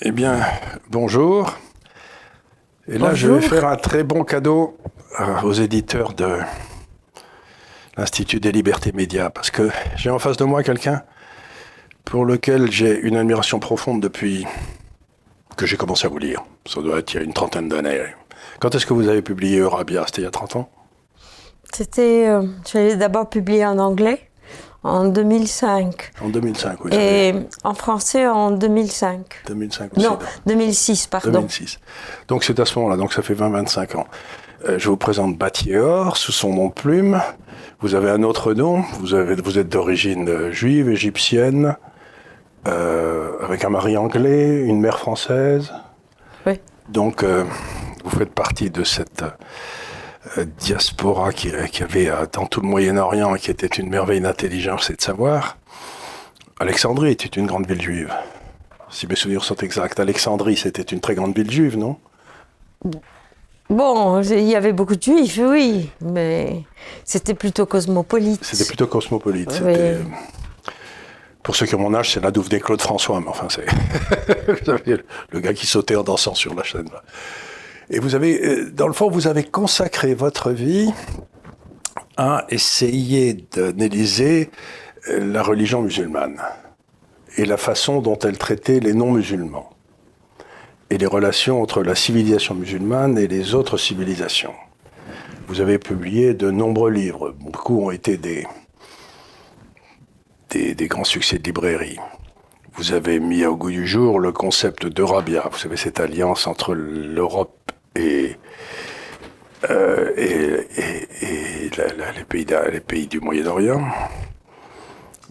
Eh bien, bonjour. Et là, je vais faire un très bon cadeau euh, aux éditeurs de l'Institut des libertés médias, parce que j'ai en face de moi quelqu'un pour lequel j'ai une admiration profonde depuis que j'ai commencé à vous lire. Ça doit être il y a une trentaine d'années. Quand est-ce que vous avez publié Eurabia? C'était il y a 30 ans? C'était. Euh, J'avais d'abord publié en anglais en 2005. En 2005, oui. Et en français en 2005. 2005 aussi. Non, 2006, pardon. 2006. Donc c'est à ce moment-là, donc ça fait 20-25 ans. Euh, je vous présente Bathier sous son nom plume. Vous avez un autre nom, vous, avez, vous êtes d'origine euh, juive, égyptienne, euh, avec un mari anglais, une mère française. Oui. Donc euh, vous faites partie de cette euh, diaspora qui, qui avait euh, dans tout le Moyen-Orient et qui était une merveille d'intelligence et de savoir. Alexandrie était une grande ville juive. Si mes souvenirs sont exacts, Alexandrie, c'était une très grande ville juive, non? Bon, il y avait beaucoup de juifs, oui, mais c'était plutôt cosmopolite. C'était plutôt cosmopolite. Oui. Euh, Pour ceux qui ont mon âge, c'est la douve des Claude François, mais enfin, c'est le gars qui sautait en dansant sur la chaîne. là. Et vous avez, euh, dans le fond, vous avez consacré votre vie à essayer d'analyser euh, la religion musulmane et la façon dont elle traitait les non-musulmans et les relations entre la civilisation musulmane et les autres civilisations. Vous avez publié de nombreux livres. Beaucoup ont été des, des, grands succès de librairie. Vous avez mis au goût du jour le concept d'Eurabia. Vous savez, cette alliance entre l'Europe et, euh, les, pays du Moyen-Orient.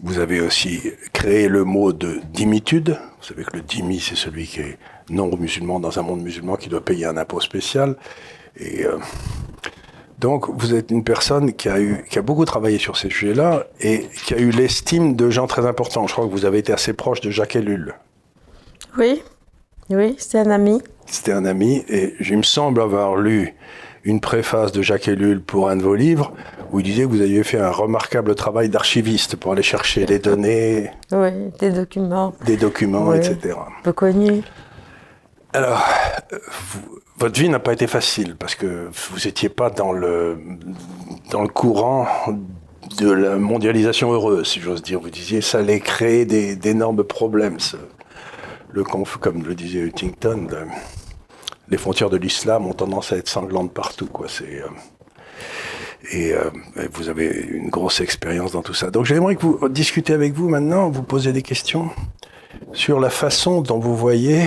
Vous avez aussi créé le mot de dimitude. Vous savez que le dhimmi, c'est celui qui est non musulman dans un monde musulman qui doit payer un impôt spécial. Et euh, donc, vous êtes une personne qui a, qui a beaucoup travaillé sur ces sujets-là et qui a eu l'estime de gens très importants. Je crois que vous avez été assez proche de Jacques Ellul. Oui, oui, c'était un ami. C'était un ami et il me semble avoir lu une préface de Jacques Ellul pour un de vos livres où il disait que vous aviez fait un remarquable travail d'archiviste pour aller chercher les données, Oui, des documents des documents, etc. peu connus. Alors, vous- votre vie n'a pas été facile parce que vous n'étiez pas dans le, dans le courant de la mondialisation heureuse, si j'ose dire. Vous disiez ça allait créer d'énormes problèmes. ce- comme le disait Huntington, le- les frontières de l'islam ont tendance à être sanglantes partout. Euh, et, euh, et vous avez une grosse expérience dans tout ça. Donc j'aimerais que vous discutez avec vous maintenant, vous posez des questions sur la façon dont vous voyez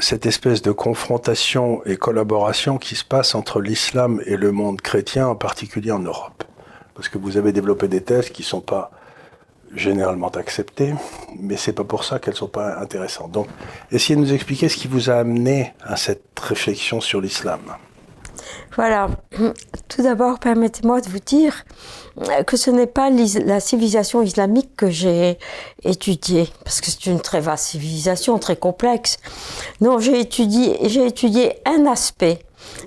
cette espèce de confrontation et collaboration qui se passe entre l'islam et le monde chrétien, en particulier en Europe. Parce que vous avez développé des thèses qui ne sont pas généralement acceptées, mais c'est pas pour ça qu'elles sont pas intéressantes. Donc, essayez de nous expliquer ce qui vous a amené à cette réflexion sur l'islam. Voilà. Tout d'abord, permettez-moi de vous dire que ce n'est pas la civilisation islamique que j'ai étudiée, parce que c'est une très vaste civilisation, très complexe. Non, j'ai étudié, j'ai étudié un aspect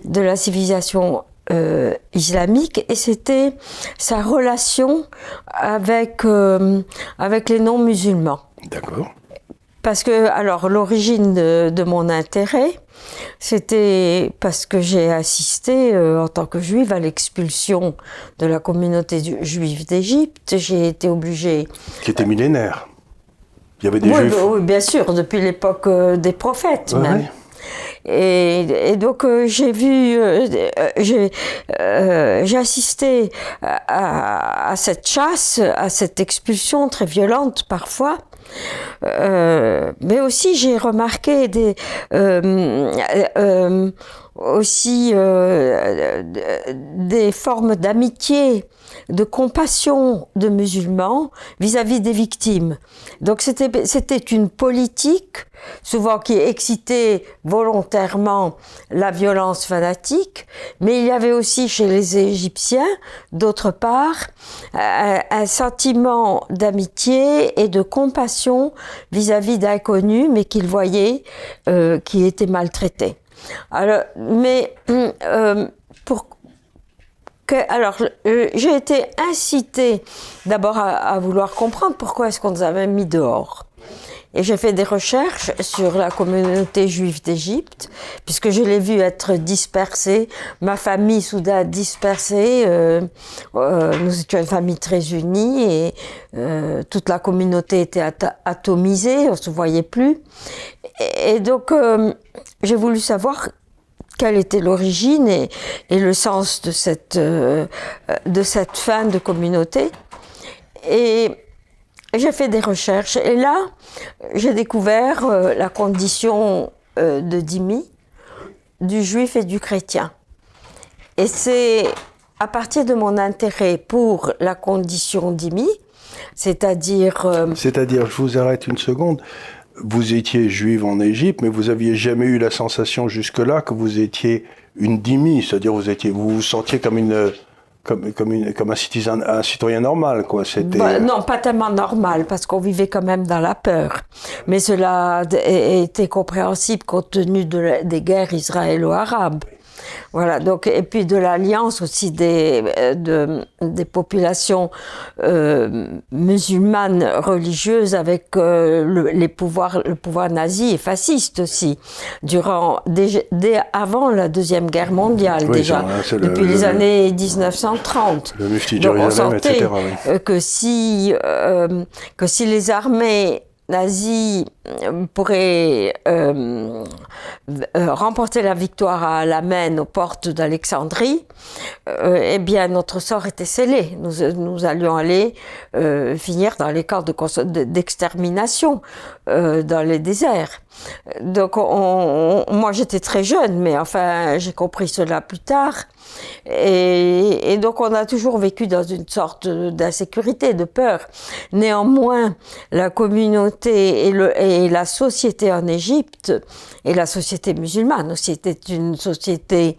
de la civilisation euh, islamique et c'était sa relation avec, euh, avec les non-musulmans. D'accord Parce que, alors, l'origine de, de mon intérêt, c'était parce que j'ai assisté, euh, en tant que juive, à l'expulsion de la communauté du- juive d'Égypte. J'ai été obligée. Qui était millénaire. Il y avait des Oui, juifs. oui, bien sûr, depuis l'époque des prophètes, Ouais, même. ouais. Et, donc euh, j'ai vu, euh, euh, j'ai assisté à, cette chasse, à cette expulsion très violente parfois. Mais aussi j'ai remarqué des aussi des formes d'amitié, de compassion de musulmans vis-à-vis des victimes. Donc c'était une politique souvent qui excitait volontairement la violence fanatique, mais il y avait aussi chez les Égyptiens, d'autre part, un, sentiment d'amitié et de compassion vis-à-vis d'inconnus, mais qu'ils voyaient euh, qui étaient maltraités. Alors, mais euh, alors, euh, j'ai été incitée d'abord à, vouloir comprendre pourquoi est-ce qu'on nous avait mis dehors. Et j'ai fait des recherches sur la communauté juive d'Égypte, puisque je l'ai vu être dispersée, ma famille soudain dispersée. Euh, euh, nous étions une famille très unie et toute la communauté était atomisée, on se voyait plus. Et, donc, j'ai voulu savoir quelle était l'origine et, le sens de cette, euh, de cette fin de communauté. Et j'ai fait des recherches. Et là, j'ai découvert euh, la condition euh, de Dimi, du juif et du chrétien. Et c'est à partir de mon intérêt pour la condition d'Imi, c'est-à-dire... C'est-à-dire, je vous arrête une seconde vous étiez juive en Égypte, mais vous aviez jamais eu la sensation jusque-là que vous étiez une dimi, c'est-à-dire vous étiez, vous vous sentiez comme une, comme, une, comme un, citoyen, un citoyen normal, quoi. C'était... Bah, non, pas tellement normal, parce qu'on vivait quand même dans la peur. Mais cela était compréhensible compte tenu de, des guerres israélo-arabes. Voilà, donc, et puis de l'alliance aussi des, euh, de, des populations euh, musulmanes religieuses avec euh, le, les pouvoirs, le pouvoir nazi et fasciste aussi, durant, dès, avant la Deuxième Guerre mondiale déjà, depuis les années 1930. Le mufti donc on sentait que, si, que si les armées nazies pourraient euh, euh, remporter la victoire à la Maine aux portes d'Alexandrie, euh, eh bien notre sort était scellé. Nous, nous allions aller finir dans les camps d'extermination, dans les déserts. Donc moi j'étais très jeune, mais enfin j'ai compris cela plus tard. Et, donc on a toujours vécu dans une sorte d'insécurité, de peur. Néanmoins, la communauté et, le, et la société en Égypte, et la société musulmane aussi, était une société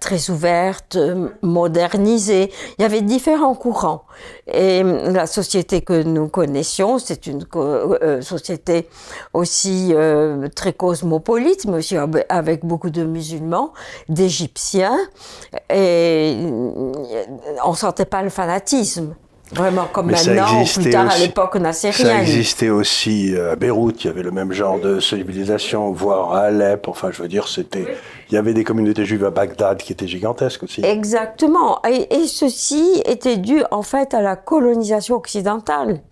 très ouverte, modernisée. Il y avait différents courants. Et la société que nous connaissions, c'est une euh, société aussi euh, très cosmopolite, mais aussi avec beaucoup de musulmans, d'Égyptiens. Et on sentait pas le fanatisme. Vraiment comme maintenant, ou plus tard à l'époque nassérienne. Ça existait aussi à Beyrouth, il y avait le même genre de civilisation, voire à Alep, enfin je veux dire, c'était... Il y avait des communautés juives à Bagdad qui étaient gigantesques aussi. Exactement, et, et ceci était dû en fait à la colonisation occidentale,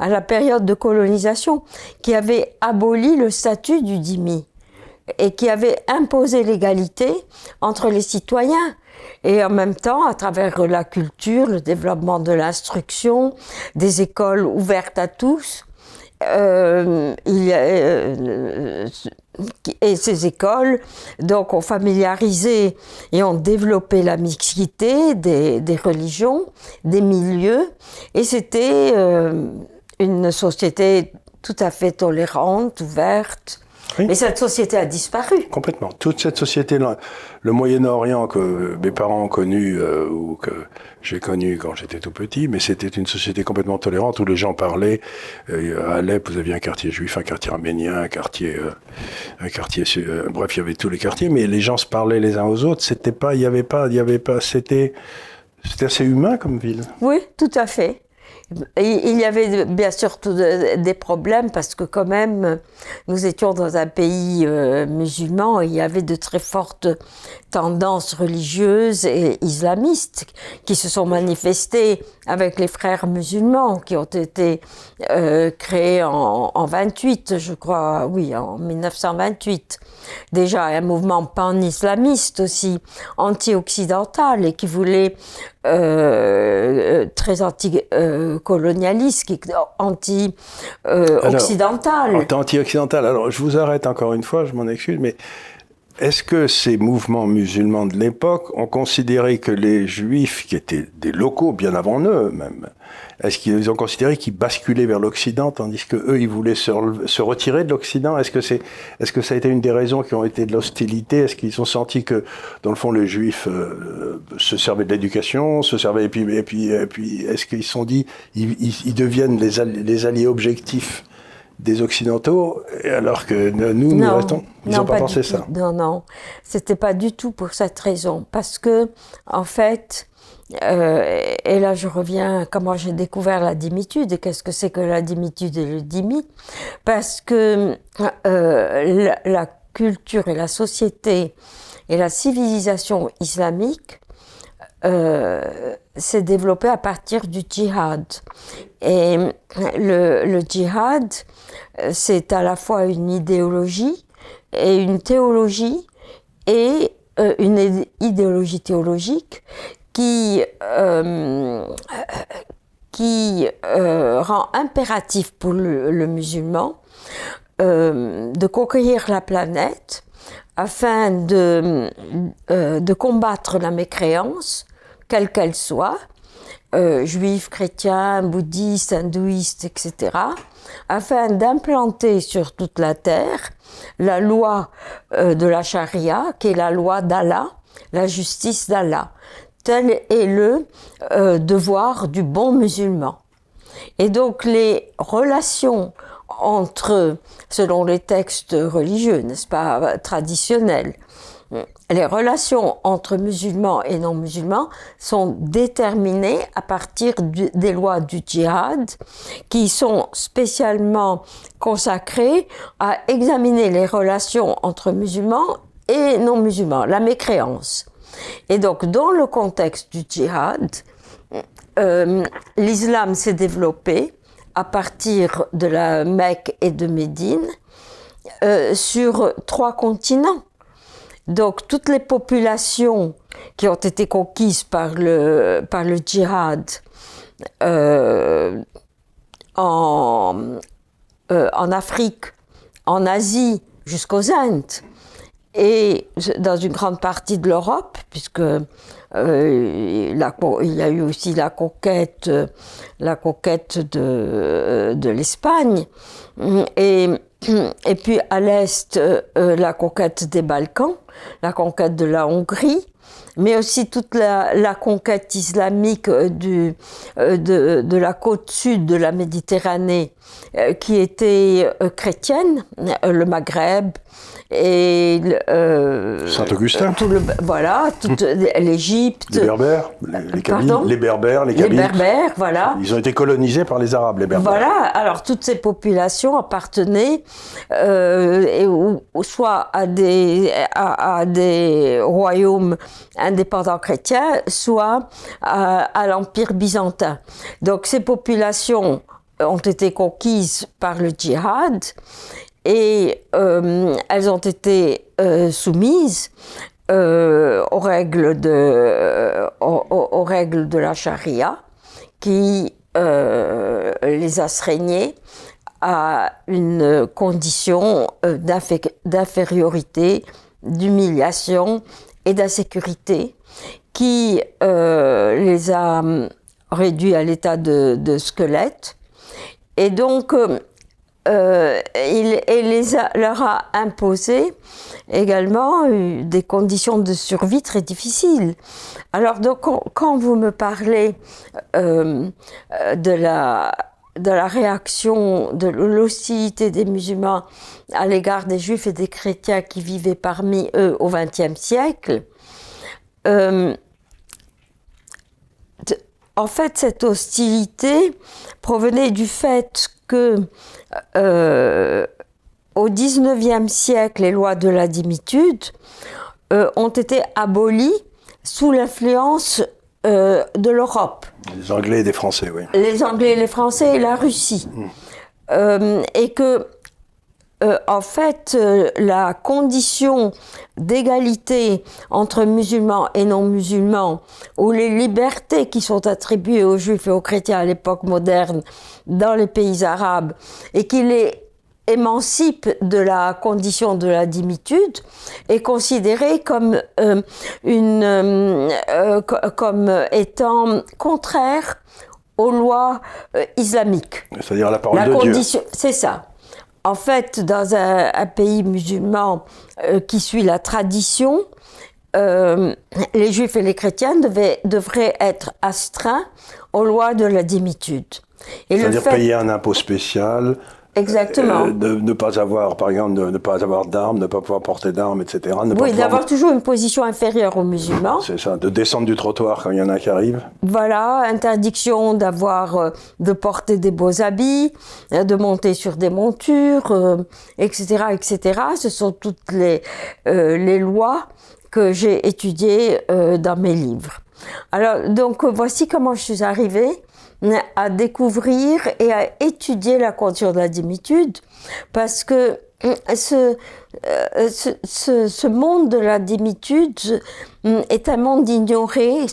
à la période de colonisation, qui avait aboli le statut du dhimmi et qui avait imposé l'égalité entre les citoyens. Et en même temps, à travers la culture, le développement de l'instruction, des écoles ouvertes à tous, euh, euh, et ces écoles donc ont familiarisé et ont développé la mixité des, des religions, des milieux, et c'était euh, une société tout à fait tolérante, ouverte, mais cette société a disparu. Complètement. Toute cette société, le Moyen-Orient que mes parents ont connu euh, ou que j'ai connu quand j'étais tout petit, mais c'était une société complètement tolérante où les gens parlaient. Euh, à Alep, vous aviez un quartier juif, un quartier arménien, un quartier, euh, un quartier, bref, il y avait tous les quartiers, mais les gens se parlaient les uns aux autres. C'était pas, il y avait pas, il y avait pas, c'était, c'était assez humain comme ville. Oui, tout à fait. Il y avait bien sûr des problèmes parce que quand même nous étions dans un pays euh, musulman et il y avait de très fortes tendances religieuses et islamistes qui se sont manifestées avec les frères musulmans qui ont été euh, créés en, en 28 je crois. Oui en 1928 déjà un mouvement pan-islamiste aussi anti-occidental et qui voulait euh, très anti-colonialiste, anti-occidental. Euh, anti-occidental. Alors, je vous arrête encore une fois, je m'en excuse, mais est-ce que ces mouvements musulmans de l'époque ont considéré que les juifs, qui étaient des locaux bien avant eux même, est-ce qu'ils ont considéré qu'ils basculaient vers l'Occident tandis que eux ils voulaient se, retirer de l'Occident? Est-ce que c'est, est-ce que ça a été une des raisons qui ont été de l'hostilité? Est-ce qu'ils ont senti que dans le fond les Juifs euh, se servaient de l'éducation, se servaient et puis et puis et puis est-ce qu'ils se sont dit ils, deviennent les alliés objectifs des Occidentaux, alors que nous, nous restons. Ils n'ont pas, pensé ça. Non, non, c'était pas du tout pour cette raison, parce que en fait, euh, et là je reviens à comment j'ai découvert la dimitude et qu'est-ce que c'est que la dimitude et le dimi, parce que euh, la, culture et la société et la civilisation islamique euh, s'est développée à partir du djihad. Et le, djihad, c'est à la fois une idéologie et une théologie et euh, une idéologie théologique qui, qui euh, rend impératif pour le, musulman de conquérir la planète afin de, de combattre la mécréance, quelle qu'elle soit, euh, juifs, chrétiens, bouddhistes, hindouistes, etc., afin d'implanter sur toute la terre la loi euh, de la charia, qui est la loi d'Allah, la justice d'Allah. Tel est le euh, devoir du bon musulman. Et donc les relations entre, selon les textes religieux, n'est-ce pas, traditionnels, les relations entre musulmans et non musulmans sont déterminées à partir des lois du djihad qui sont spécialement consacrées à examiner les relations entre musulmans et non musulmans, la mécréance. Et donc dans le contexte du djihad, euh, l'islam s'est développé à partir de la Mecque et de Médine euh, sur trois continents donc toutes les populations qui ont été conquises par le, par le djihad euh, en, euh, en Afrique, en Asie, jusqu'aux Indes, et dans une grande partie de l'Europe, puisque euh, il y a eu aussi la conquête, la conquête de, de l'Espagne, et et puis à l'est, euh, la conquête des Balkans, la conquête de la Hongrie, mais aussi toute la, conquête islamique euh, du, euh, de, de, la côte sud de la Méditerranée, qui était chrétienne, le Maghreb, et euh, Saint-Augustin. Le, voilà, toute l'Égypte. Les Berbères, les, Kabyles, les Berbères, les Kabyles. Les Berbères, voilà. Ils ont été colonisés par les Arabes, les Berbères. Voilà, alors toutes ces populations appartenaient euh, et, ou, soit à des, à, des royaumes indépendants chrétiens, soit à, à l'Empire byzantin. Donc ces populations ont été conquises par le djihad et euh, elles ont été euh, soumises euh, aux, règles de, aux, règles de la charia qui les astreignaient à une condition d'infériorité, d'humiliation et d'insécurité qui les a réduits à l'état de, de, squelette. Et donc, euh, il, les leur a imposé également euh, des conditions de survie très difficiles. Alors donc, quand vous me parlez euh, de la de la réaction, de l'hostilité des musulmans à l'égard des juifs et des chrétiens qui vivaient parmi eux au XXe siècle, en fait, cette hostilité provenait du fait que euh, au XIXe siècle, les lois de la dimitude euh, ont été abolies sous l'influence euh, de l'Europe. Les Anglais et les Français, oui. Les Anglais et les Français et la Russie. Hmm. et que, en fait, la condition d'égalité entre musulmans et non musulmans, ou les libertés qui sont attribuées aux juifs et aux chrétiens à l'époque moderne dans les pays arabes, et qui les émancipe de la condition de la dimitude est considérée comme euh, une euh, euh, comme étant contraire aux lois islamiques. C'est-à-dire la parole de Dieu. C'est ça. En fait, dans un, pays musulman euh, qui suit la tradition, euh, les juifs et les chrétiens devraient être astreints aux lois de la dimitude. C'est-à-dire payer un impôt spécial Exactement. Euh, de ne pas avoir, par exemple, de ne pas avoir d'armes, ne pas pouvoir porter d'armes, etc. Ne Oui, d'avoir toujours une position inférieure aux musulmans. C'est ça, de descendre du trottoir quand il y en a qui arrivent. Voilà, interdiction d'avoir, euh, de porter des beaux habits, euh, de monter sur des montures, euh, etc., etc. Ce sont toutes les, les lois que j'ai étudiées dans mes livres. Alors, donc, voici comment je suis arrivée à découvrir et à étudier la condition de la dimitude, parce que euh, ce, euh, ce, ce- monde de la dimitude euh, est un monde ignoré,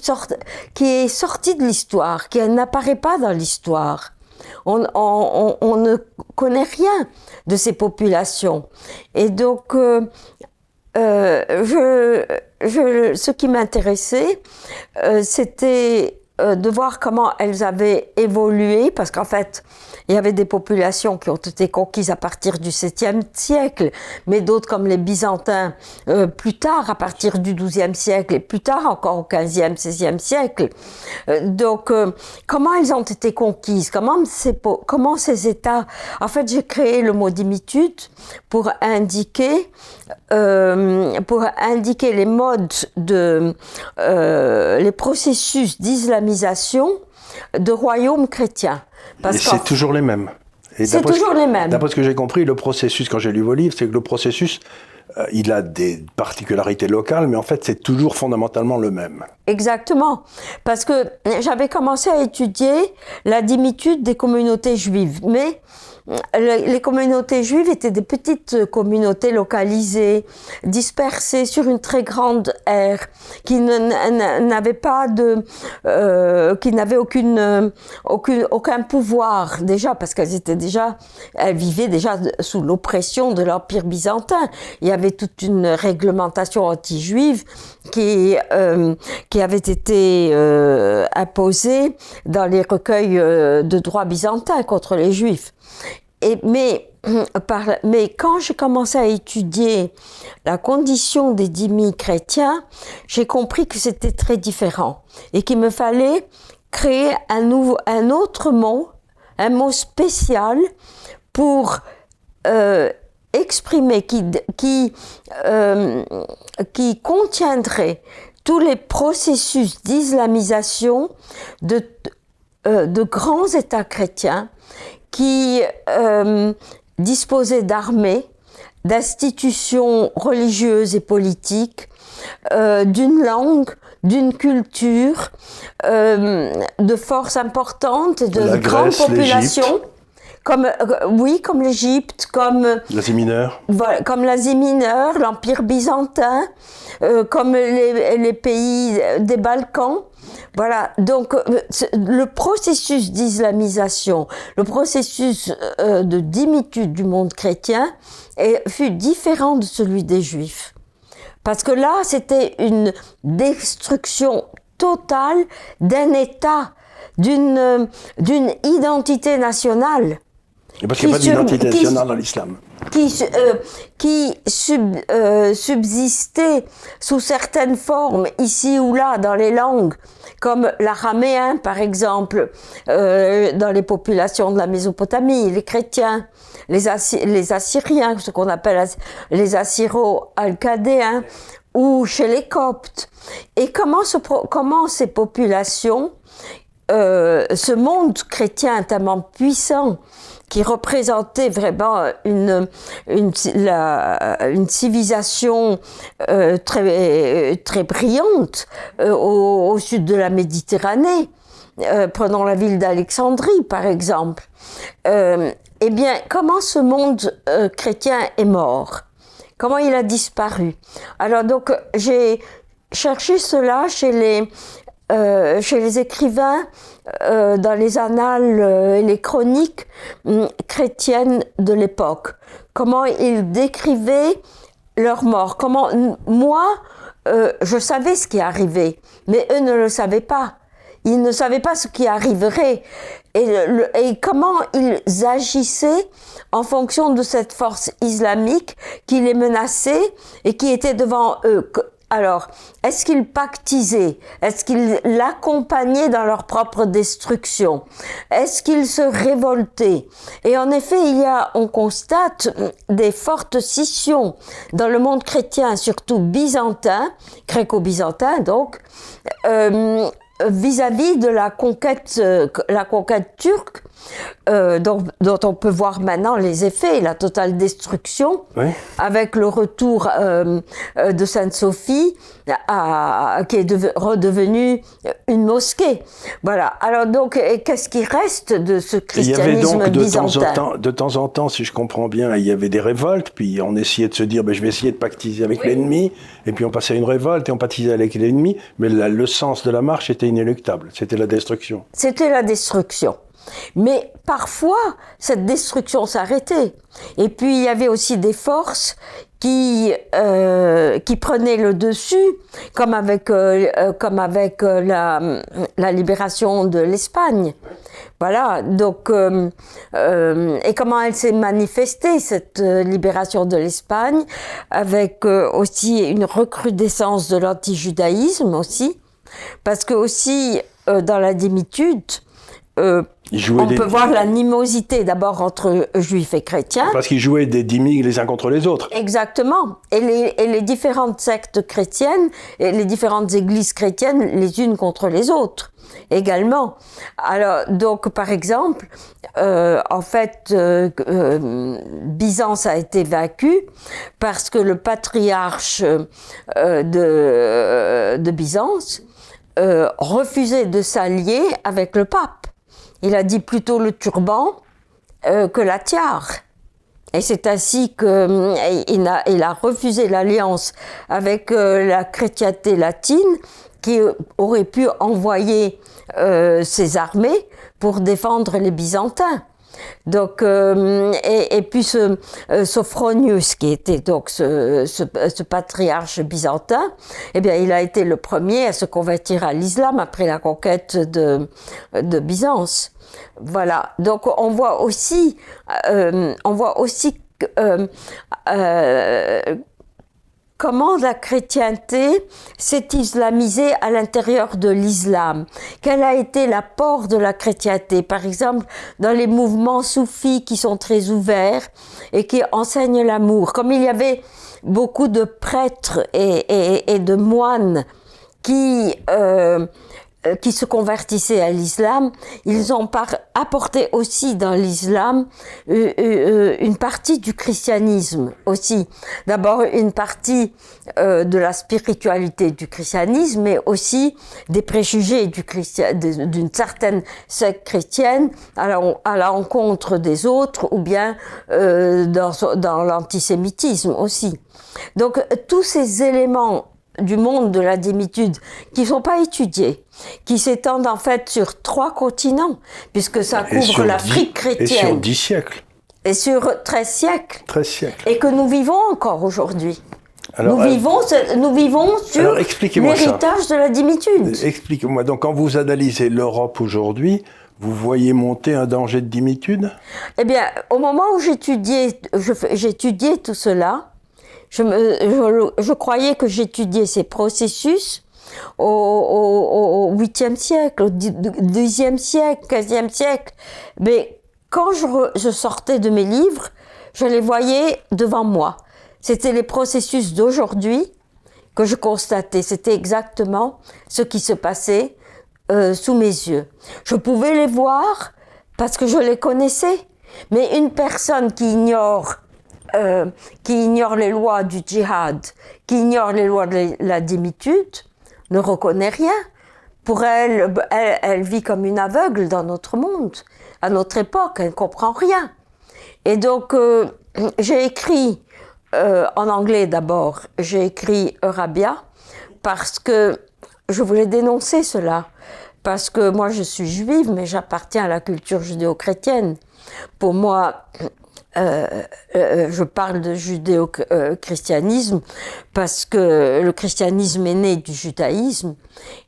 qui est sorti de l'histoire, qui n'apparaît pas dans l'histoire. On, ne connaît rien de ces populations. Et donc, je, je- ce qui m'intéressait, euh, c'était euh, de voir comment elles avaient évolué, parce qu'en fait, il y avait des populations qui ont été conquises à partir du 7e siècle, mais d'autres comme les Byzantins euh, plus tard, à partir du 12e siècle, et plus tard encore au 15e, 16e siècle. Euh, donc, comment elles ont été conquises? Comment ces, comment ces États... En fait, j'ai créé le mot dimitude pour indiquer, pour indiquer les modes de... les processus de royaumes chrétiens. Et c'est toujours les mêmes. C'est ce- toujours les mêmes. D'après ce que j'ai compris, le processus, quand j'ai lu vos livres, c'est que le processus, euh, il a des particularités locales, mais en fait, c'est toujours fondamentalement le même. Exactement. Parce que j'avais commencé à étudier la dimitude des communautés juives. Mais les communautés juives étaient des petites communautés localisées, dispersées sur une très grande aire, qui n'avaient pas de, euh, qui n'avaient aucune, aucune, aucun pouvoir déjà, parce qu'elles étaient déjà, elles vivaient déjà sous l'oppression de l'Empire byzantin. Il y avait toute une réglementation anti-juive qui, euh, qui avait été euh, imposée dans les recueils euh, de droit byzantin contre les juifs. Mais, quand j'ai commencé à étudier la condition des dhimmis chrétiens, j'ai compris que c'était très différent et qu'il me fallait créer un, autre mot, un mot spécial pour euh, exprimer, euh, qui contiendrait tous les processus d'islamisation de, euh, de grands États chrétiens qui euh, disposaient d'armées, d'institutions religieuses et politiques, euh, d'une langue, d'une culture, euh, de forces importantes, de La grandes Grèce, populations. Comme, euh, oui, comme l'Égypte, comme, L'Asie mineure voilà, comme l'Asie mineure, l'Empire byzantin, euh, comme les, les pays des Balkans. Voilà, donc euh, le processus d'islamisation, le processus euh, de dimitude du monde chrétien est- fut différent de celui des Juifs. Parce que là, c'était une destruction totale d'un État, d'une euh, d'une identité nationale Et Parce qu'il n'y a pas d'identité nationale dans l'islam. qui, euh, qui sub- euh, subsistait sous certaines formes, ici ou là, dans les langues, comme l'araméen, par exemple, euh, dans les populations de la Mésopotamie, les chrétiens, les, Assyriens, ce qu'on appelle les Assyro-Alcadéens, ou chez les Coptes. Et comment ces populations euh, ce monde chrétien tellement puissant qui représentait vraiment une, une, la- une civilisation euh, très, très brillante euh, au, au sud de la Méditerranée. Euh, prenons la ville d'Alexandrie, par exemple. Euh, eh bien, comment ce monde euh, chrétien est mort? Comment il a disparu? Alors donc, j'ai cherché cela chez les, euh, chez les écrivains euh, dans les annales euh, et les chroniques hum, chrétiennes de l'époque. Comment ils décrivaient leur mort. Comment moi, euh, je savais ce qui arrivait, mais eux ne le savaient pas. Ils ne savaient pas ce qui arriverait et comment ils agissaient en fonction de cette force islamique qui les menaçait et qui était devant eux. Alors, est-ce qu'ils pactisaient? Est-ce qu'ils l'accompagnaient dans leur propre destruction? Est-ce qu'ils se révoltaient? Et en effet, il y a, on constate des fortes scissions dans le monde chrétien, surtout byzantin, gréco-byzantin donc, euh, vis-à-vis de la conquête, euh, la conquête turque, euh, dont, on peut voir maintenant les effets, la totale destruction, avec le retour euh, de Sainte-Sophie, qui est redevenue une mosquée. Voilà. Alors donc, qu'est-ce qui reste de ce christianisme il y avait donc de Temps en temps, de temps en temps, si je comprends bien, il y avait des révoltes, puis on essayait de se dire, ben, je vais essayer de pactiser avec l'ennemi, et puis on passait à une révolte et on pactisait avec l'ennemi, mais le sens de la marche était inéluctable, c'était la destruction. C'était la destruction. Mais parfois, cette destruction s'arrêtait. Et puis, il y avait aussi des forces qui, euh, qui prenaient le dessus, comme avec, euh, euh, comme avec la, la, libération de l'Espagne. Voilà, donc, et comment elle s'est manifestée, cette libération de l'Espagne, avec aussi une recrudescence de l'antijudaïsme aussi, parce que aussi, dans la dimitude, on peut voir l'animosité d'abord entre juifs et chrétiens. Parce qu'ils jouaient des demi les uns contre les autres. Exactement. Et les, et les, différentes sectes chrétiennes et les différentes églises chrétiennes les unes contre les autres également. Alors, donc, par exemple, euh, en fait, euh, euh, Byzance a été vaincu parce que le patriarche de, de Byzance refusait de s'allier avec le pape. Il a dit plutôt le turban euh, que la tiare. Et c'est ainsi qu'il euh, a, refusé l'alliance avec euh, la chrétienté latine qui aurait pu envoyer ses armées pour défendre les Byzantins. Donc, euh, et, puis ce, euh, Sophronius, qui était donc ce, patriarche byzantin, eh bien, il a été le premier à se convertir à l'islam après la conquête de, de Byzance. Voilà. Donc, on voit aussi, euh, on voit aussi comment la chrétienté s'est islamisée à l'intérieur de l'islam? Quel a été l'apport de la chrétienté? Par exemple, dans les mouvements soufis qui sont très ouverts et qui enseignent l'amour. Comme il y avait beaucoup de prêtres et, de moines qui euh, qui se convertissaient à l'islam, ils ont apporté aussi dans l'islam euh, euh, une partie du christianisme aussi. D'abord une partie de la spiritualité du christianisme, mais aussi des préjugés du d'une certaine secte chrétienne à la, rencontre des autres ou bien dans l'antisémitisme aussi. Donc tous ces éléments du monde de la démitude qui ne sont pas étudiés, qui s'étendent en fait sur trois continents, puisque ça couvre l'Afrique chrétienne. Et sur dix siècles. Et sur treize siècles. Treize siècles. Et que nous vivons encore aujourd'hui. nous, euh, vivons, nous vivons sur l'héritage de la démitude. Expliquez-moi, donc quand vous analysez l'Europe aujourd'hui, vous voyez monter un danger de dimitude Eh bien, au moment où j'étudiais, j'étudiais tout cela, je, me, je, croyais que j'étudiais ces processus au, 8e siècle, au 10e siècle, 15e siècle. Mais quand je, je sortais de mes livres, je les voyais devant moi. C'était les processus d'aujourd'hui que je constatais. C'était exactement ce qui se passait euh, sous mes yeux. Je pouvais les voir parce que je les connaissais. Mais une personne qui ignore euh, qui ignore les lois du djihad, qui ignore les lois de la dimitude, ne reconnaît rien. Pour elle, elle, vit comme une aveugle dans notre monde, à notre époque, elle ne comprend rien. Et donc, euh, j'ai écrit euh, en anglais d'abord, j'ai écrit Eurabia parce que je voulais dénoncer cela. Parce que moi, je suis juive, mais j'appartiens à la culture judéo-chrétienne. Pour moi, euh, euh, je parle de judéo-christianisme parce que le christianisme est né du judaïsme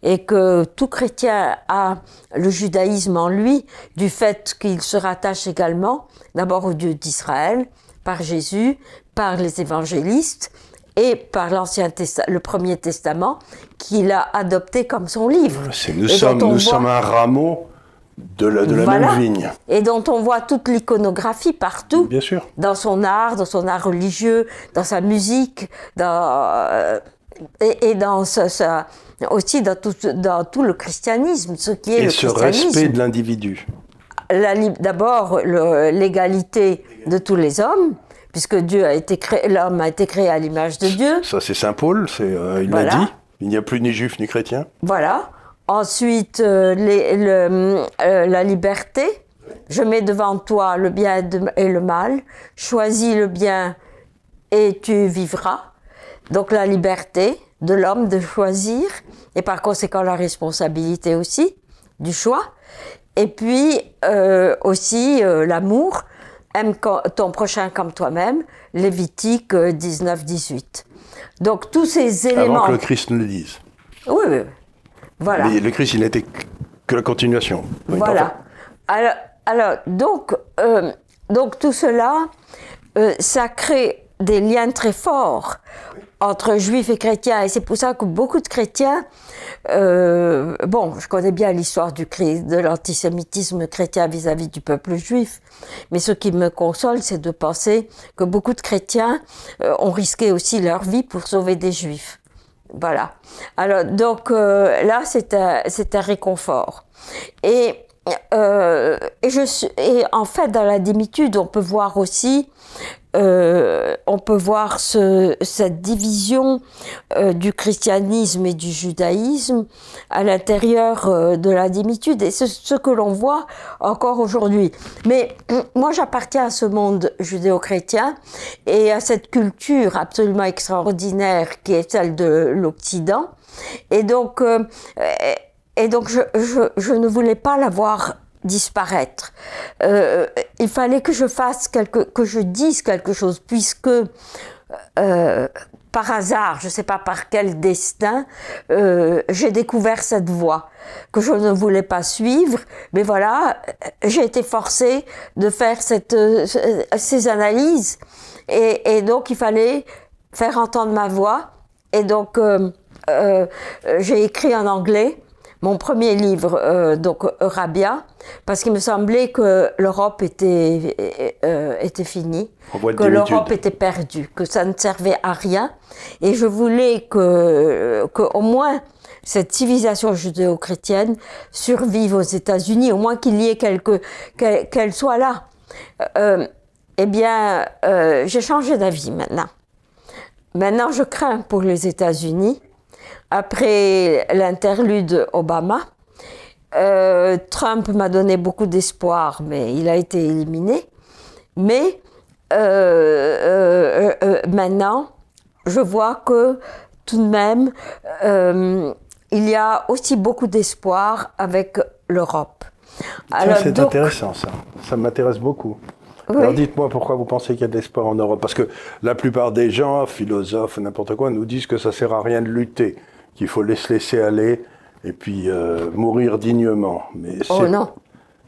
et que tout chrétien a le judaïsme en lui du fait qu'il se rattache également d'abord au Dieu d'Israël par Jésus, par les évangélistes et par l'Ancien le Premier Testament qu'il a adopté comme son livre. Nous, sommes, nous sommes un rameau de la, de la même vigne. Et dont on voit toute l'iconographie partout. Bien sûr. Dans son art, dans son art religieux, dans sa musique, dans, euh, et, dans aussi dans tout, dans tout le christianisme, ce qui est et le ce respect de l'individu. D'abord, l'égalité de tous les hommes, puisque Dieu a été créé, l'homme a été créé à l'image de Dieu. Ça, c'est saint Paul, c'est, euh, il l'a dit. Il n'y a plus ni juif ni chrétien. Voilà. Ensuite, euh, le, euh, la liberté. Je mets devant toi le bien et le mal. Choisis le bien et tu vivras. Donc la liberté de l'homme de choisir et par conséquent la responsabilité aussi du choix. Et puis euh, aussi l'amour. Aime ton prochain comme toi-même. Lévitique 19-18. Donc tous ces éléments. Avant que le Christ ne le dise. Oui, oui. Voilà. Mais le Christ, il n'était que la continuation. voilà. Alors, alors, donc, euh, donc tout cela, euh, ça crée des liens très forts entre juifs et chrétiens. Et c'est pour ça que beaucoup de chrétiens, euh, bon, je connais bien l'histoire du de l'antisémitisme chrétien vis-à-vis -vis du peuple juif, mais ce qui me console, c'est de penser que beaucoup de chrétiens ont risqué aussi leur vie pour sauver des juifs. Voilà. Alors, donc euh, là, c'est un, un, réconfort. Et, euh, et, je, et en fait, dans la démitude, on peut voir aussi euh, on peut voir ce, cette division euh, du christianisme et du judaïsme à l'intérieur euh, de la dimitude et c'est ce que l'on voit encore aujourd'hui. Mais moi j'appartiens à ce monde judéo-chrétien et à cette culture absolument extraordinaire qui est celle de l'Occident et donc et donc je, je ne voulais pas l'avoir disparaître. Euh, il fallait que je fasse quelque, que je dise quelque chose, puisque euh, par hasard, je ne sais pas par quel destin, euh, j'ai découvert cette voie que je ne voulais pas suivre, mais voilà, j'ai été forcée de faire cette, ces analyses, et, et, donc il fallait faire entendre ma voix, et donc j'ai écrit en anglais mon premier livre, euh, donc Eurabia, parce qu'il me semblait que l'Europe était, euh, était finie, que l'Europe était perdue, que ça ne servait à rien. Et je voulais que, que au moins cette civilisation judéo-chrétienne survive aux États-Unis, au moins qu'il y ait quelque, qu'elle soit là. Euh, eh bien, euh, j'ai changé d'avis maintenant. Maintenant, je crains pour les États-Unis après l'interlude Obama, euh, Trump m'a donné beaucoup d'espoir, mais il a été éliminé. Mais euh, euh, maintenant, je vois que tout de même, il y a aussi beaucoup d'espoir avec l'Europe. C'est intéressant ça, ça m'intéresse beaucoup. Alors dites-moi pourquoi vous pensez qu'il y a de l'espoir en Europe Parce que la plupart des gens, philosophes, n'importe quoi, nous disent que ça sert à rien de lutter qu'il faut se laisser aller et puis euh, mourir dignement. Mais oh non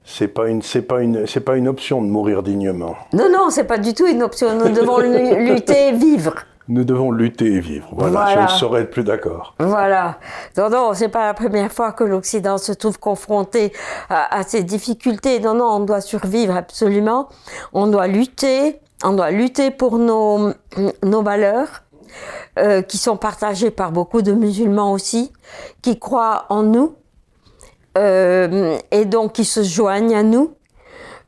c'est pas une c'est pas une c'est pas une option de mourir dignement. Non non, c'est pas du tout une option. Nous devons lutter et vivre. Nous devons lutter et vivre. Voilà, je ne saurais être plus d'accord. Voilà. Non non, c'est pas la première fois que l'Occident se trouve confronté à, à, ces difficultés. Non non, on doit survivre absolument. On doit lutter. On doit lutter pour nos nos valeurs euh, qui sont partagés par beaucoup de musulmans aussi, qui croient en nous euh, et donc qui se joignent à nous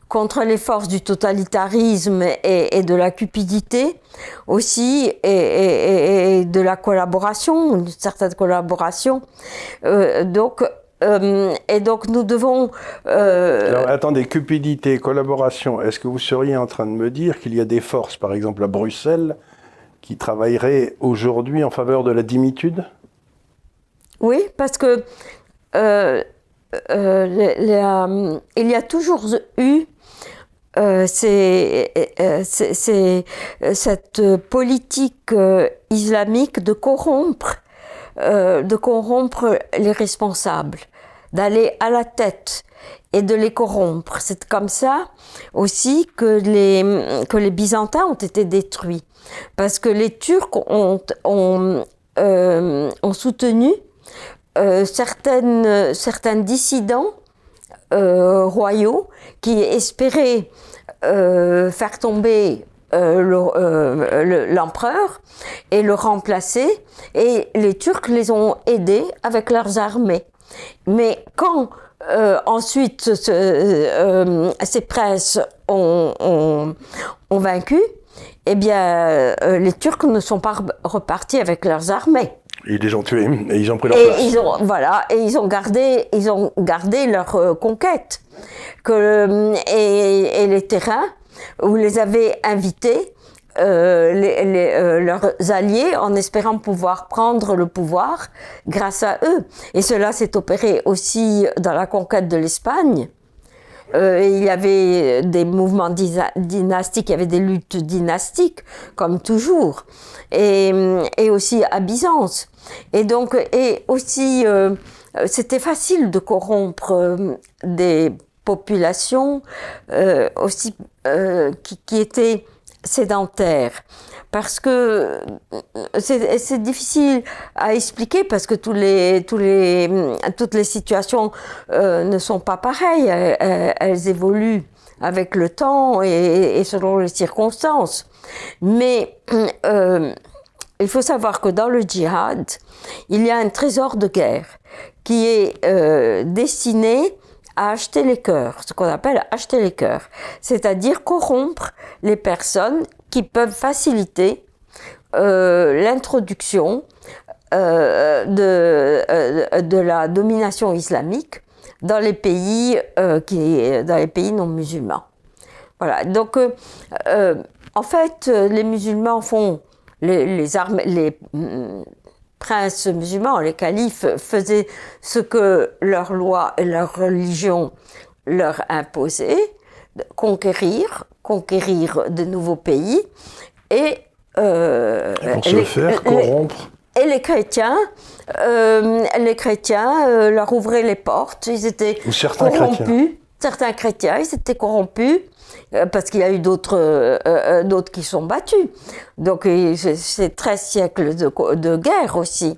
contre les forces du totalitarisme et, de la cupidité aussi et, de la collaboration, une certaine collaboration. Euh, donc et donc nous devons. Alors attendez, cupidité, collaboration. Est-ce que vous seriez en train de me dire qu'il y a des forces, par exemple à Bruxelles, qui travaillerait aujourd'hui en faveur de la dimitude? Oui, parce que euh, euh, euh, il y a toujours eu cette politique islamique de corrompre, de corrompre les responsables d'aller à la tête et de les corrompre. C'est comme ça aussi que les, que les Byzantins ont été détruits. Parce que les Turcs ont, ont, euh, ont soutenu euh, certaines, certains dissidents euh, royaux qui espéraient euh, faire tomber l'empereur et le remplacer. Et les Turcs les ont aidés avec leurs armées. Mais quand euh, ensuite euh, ces princes ont, ont, ont, vaincu, eh bien, les Turcs ne sont pas repartis avec leurs armées. Ils les ont tués et ils ont pris leur et place. Ils ont, voilà, et ils ont gardé, ils ont gardé leur euh, conquête. Que, et, et, les terrains, vous les avez invités, euh, les, les, euh, leurs alliés, en espérant pouvoir prendre le pouvoir grâce à eux. Et cela s'est opéré aussi dans la conquête de l'Espagne. Euh, il y avait des mouvements dynastiques, il y avait des luttes dynastiques, comme toujours, et, et aussi à Byzance. Et donc, et aussi, euh, c'était facile de corrompre euh, des populations euh, aussi qui, qui, étaient sédentaires. Parce que c'est difficile à expliquer parce que les, toutes les situations ne sont pas pareilles. Elles, évoluent avec le temps et, selon les circonstances. Mais euh, il faut savoir que dans le djihad, il y a un trésor de guerre qui est euh, destiné à acheter les cœurs, ce qu'on appelle acheter les cœurs, c'est-à-dire corrompre les personnes qui peuvent faciliter euh, l'introduction euh, de, euh, de, la domination islamique dans les pays, qui, dans les pays non musulmans. Voilà, donc en fait, les musulmans font les, les, armes, les princes musulmans, les califes, faisaient ce que leur loi et leur religion leur imposaient, conquérir, conquérir de nouveaux pays, et, euh, et pour se les, faire corrompre. Et les chrétiens, euh, les chrétiens euh, leur ouvraient les portes, ils étaient Ou certains corrompus. Chrétiens. Certains chrétiens, ils étaient corrompus parce qu'il y a eu d'autres euh, d'autres qui sont battus. Donc c'est 13 siècles de, de, guerre aussi.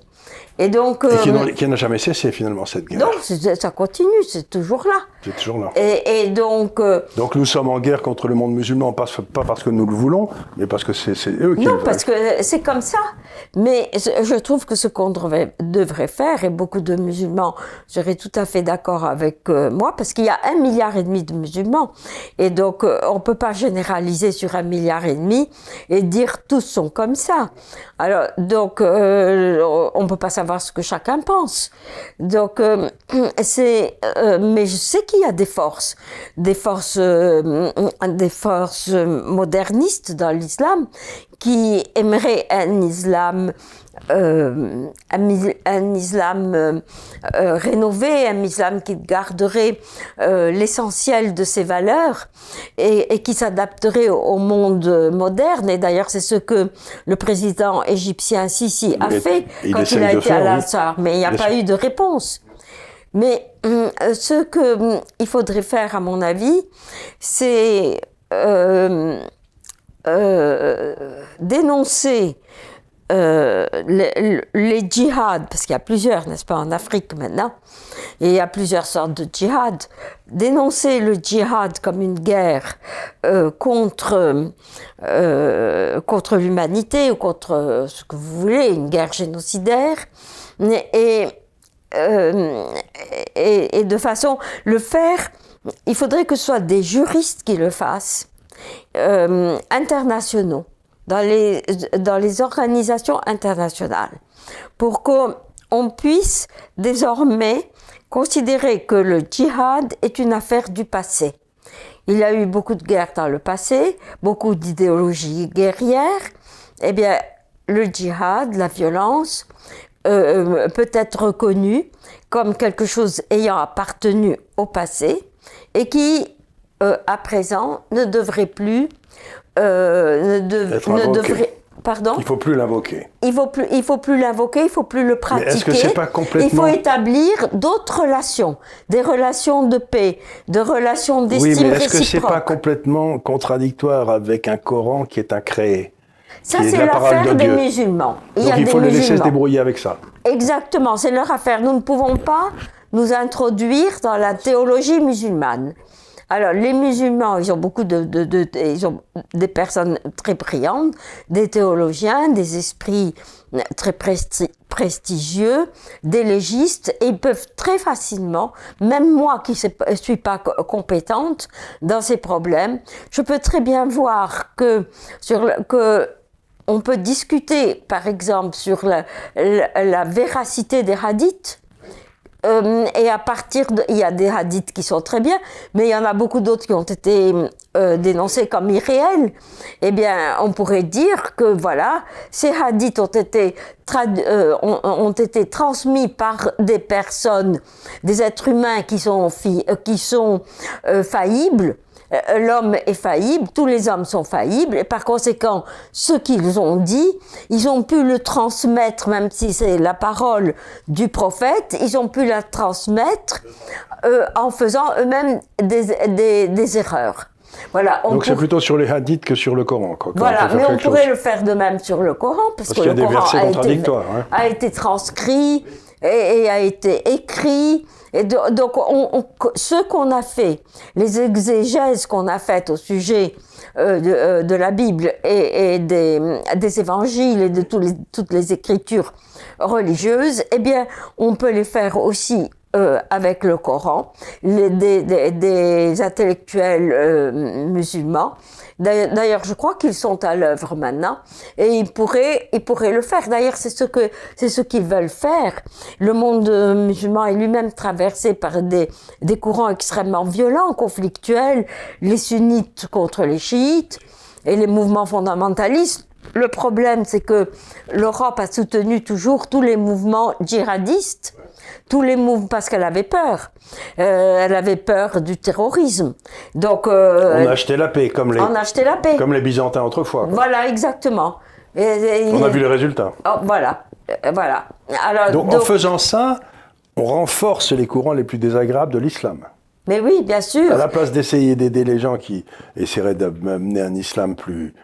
Et donc. Et qui, euh, n'a jamais cessé finalement cette guerre. Non, ça continue, c'est toujours là. Toujours là. Et, et donc. Euh, donc nous sommes en guerre contre le monde musulman, pas, pas parce que nous le voulons, mais parce que c'est eux qui Non, parce que c'est comme ça. Mais je trouve que ce qu'on devrait, faire, et beaucoup de musulmans seraient tout à fait d'accord avec euh, moi, parce qu'il y a un milliard et demi de musulmans. Et donc, euh, on ne peut pas généraliser sur un milliard et demi et dire tous sont comme ça. Alors, donc, on ne peut pas savoir ce que chacun pense. Donc, c'est. Mais je sais qu'il y a des forces, des forces, des forces modernistes dans l'islam qui aimeraient un islam euh, un, un, islam euh, rénové, un islam qui garderait euh, l'essentiel de ses valeurs et, et qui s'adapterait au, monde moderne. Et d'ailleurs, c'est ce que le président égyptien Sisi a Il fait il quand il a été faire, à oui. Mais il n'y a pas eu de réponse. Mais hum, ce que hum, il faudrait faire, à mon avis, c'est euh, euh, dénoncer euh, les, les djihads, parce qu'il y a plusieurs, n'est-ce pas, en Afrique maintenant, et il y a plusieurs sortes de djihad. Dénoncer le djihad comme une guerre contre, contre l'humanité ou contre ce que vous voulez, une guerre génocidaire, et, euh, et, de façon le faire, il faudrait que ce soit des juristes qui le fassent, euh, internationaux, dans les, dans les organisations internationales, pour qu'on puisse désormais considérer que le djihad est une affaire du passé. Il y a eu beaucoup de guerres dans le passé, beaucoup d'idéologies guerrières. Eh bien, le djihad, la violence, euh, peut être reconnu comme quelque chose ayant appartenu au passé et qui, euh, à présent, ne devrait plus, euh, ne, de- Être ne invoqué. devrait Pardon? Il faut plus l'invoquer. Il faut plus, il faut plus l'invoquer, il faut plus le pratiquer. est-ce que c'est pas complètement... Il faut établir d'autres relations, des relations de paix, de relations d'estime Oui, mais est-ce que c'est pas complètement contradictoire avec un Coran qui est un créé? Ça, c'est l'affaire des musulmans. Il Donc il faut les laisser se débrouiller avec ça. Exactement, c'est leur affaire. Nous ne pouvons pas nous introduire dans la théologie musulmane. Alors, les musulmans, ils ont beaucoup de, ils ont des personnes très brillantes, des théologiens, des esprits très prestigieux, des légistes, et ils peuvent très facilement, même moi qui ne suis pas compétente dans ces problèmes, je peux très bien voir que, sur que on peut discuter, par exemple, sur la, véracité des hadiths, euh, et à partir de, il y a des hadiths qui sont très bien, mais il y en a beaucoup d'autres qui ont été euh, dénoncés comme irréels. Eh bien, on pourrait dire que voilà, ces hadiths ont été, euh, ont, été transmis par des personnes, des êtres humains qui sont, qui sont faillibles l'homme est faillible, tous les hommes sont faillibles, et par conséquent, ce qu'ils ont dit, ils ont pu le transmettre, même si c'est la parole du prophète, ils ont pu la transmettre euh, en faisant eux-mêmes des, des, erreurs. Voilà, Donc c'est plutôt sur les hadiths que sur le Coran. voilà, mais on pourrait le faire de même sur le Coran, parce, que le Coran a été, hein. a été transcrit et, a été écrit. Donc, ce qu'on a fait, les exégèses qu'on a faites au sujet euh, euh, de, la Bible et, des, évangiles et de toutes les écritures religieuses, eh bien, on peut les faire aussi euh, avec le Coran, les, des, intellectuels musulmans. D'ailleurs, je crois qu'ils sont à l'œuvre maintenant et ils pourraient, ils pourraient le faire. D'ailleurs, c'est ce que c'est ce qu'ils veulent faire. Le monde musulman est lui-même traversé par des, des courants extrêmement violents, conflictuels, les sunnites contre les chiites et les mouvements fondamentalistes. Le problème, c'est que l'Europe a soutenu toujours tous les mouvements djihadistes tous les mouvements parce qu'elle avait peur. Euh, elle avait peur du terrorisme. Donc euh, on a acheté la paix comme les on a acheté la paix comme les Byzantins autrefois. Voilà exactement. on a vu les résultats. Oh, voilà, euh, voilà. Alors, donc, en faisant ça, on renforce les courants les plus désagréables de l'islam. Mais oui, bien sûr. À la place d'essayer d'aider les gens qui essaieraient d'amener un islam plus,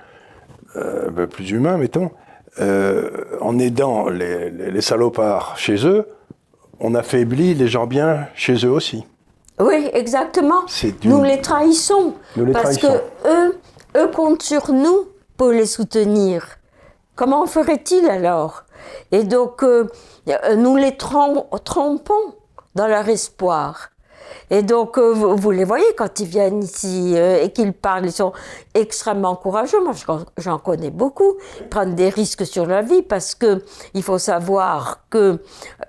plus humain, mettons, en aidant les, les, salopards chez eux, on affaiblit les gens bien chez eux aussi. Oui, exactement. Nous les trahissons. parce que eux, eux comptent sur nous pour les soutenir. Comment ferait-il alors? Et donc, euh, nous les trompons dans leur espoir. Et donc, euh, vous, les voyez quand ils viennent ici euh, et qu'ils parlent, ils sont extrêmement courageux. Moi, j'en connais beaucoup. Ils prennent des risques sur la vie parce que il faut savoir que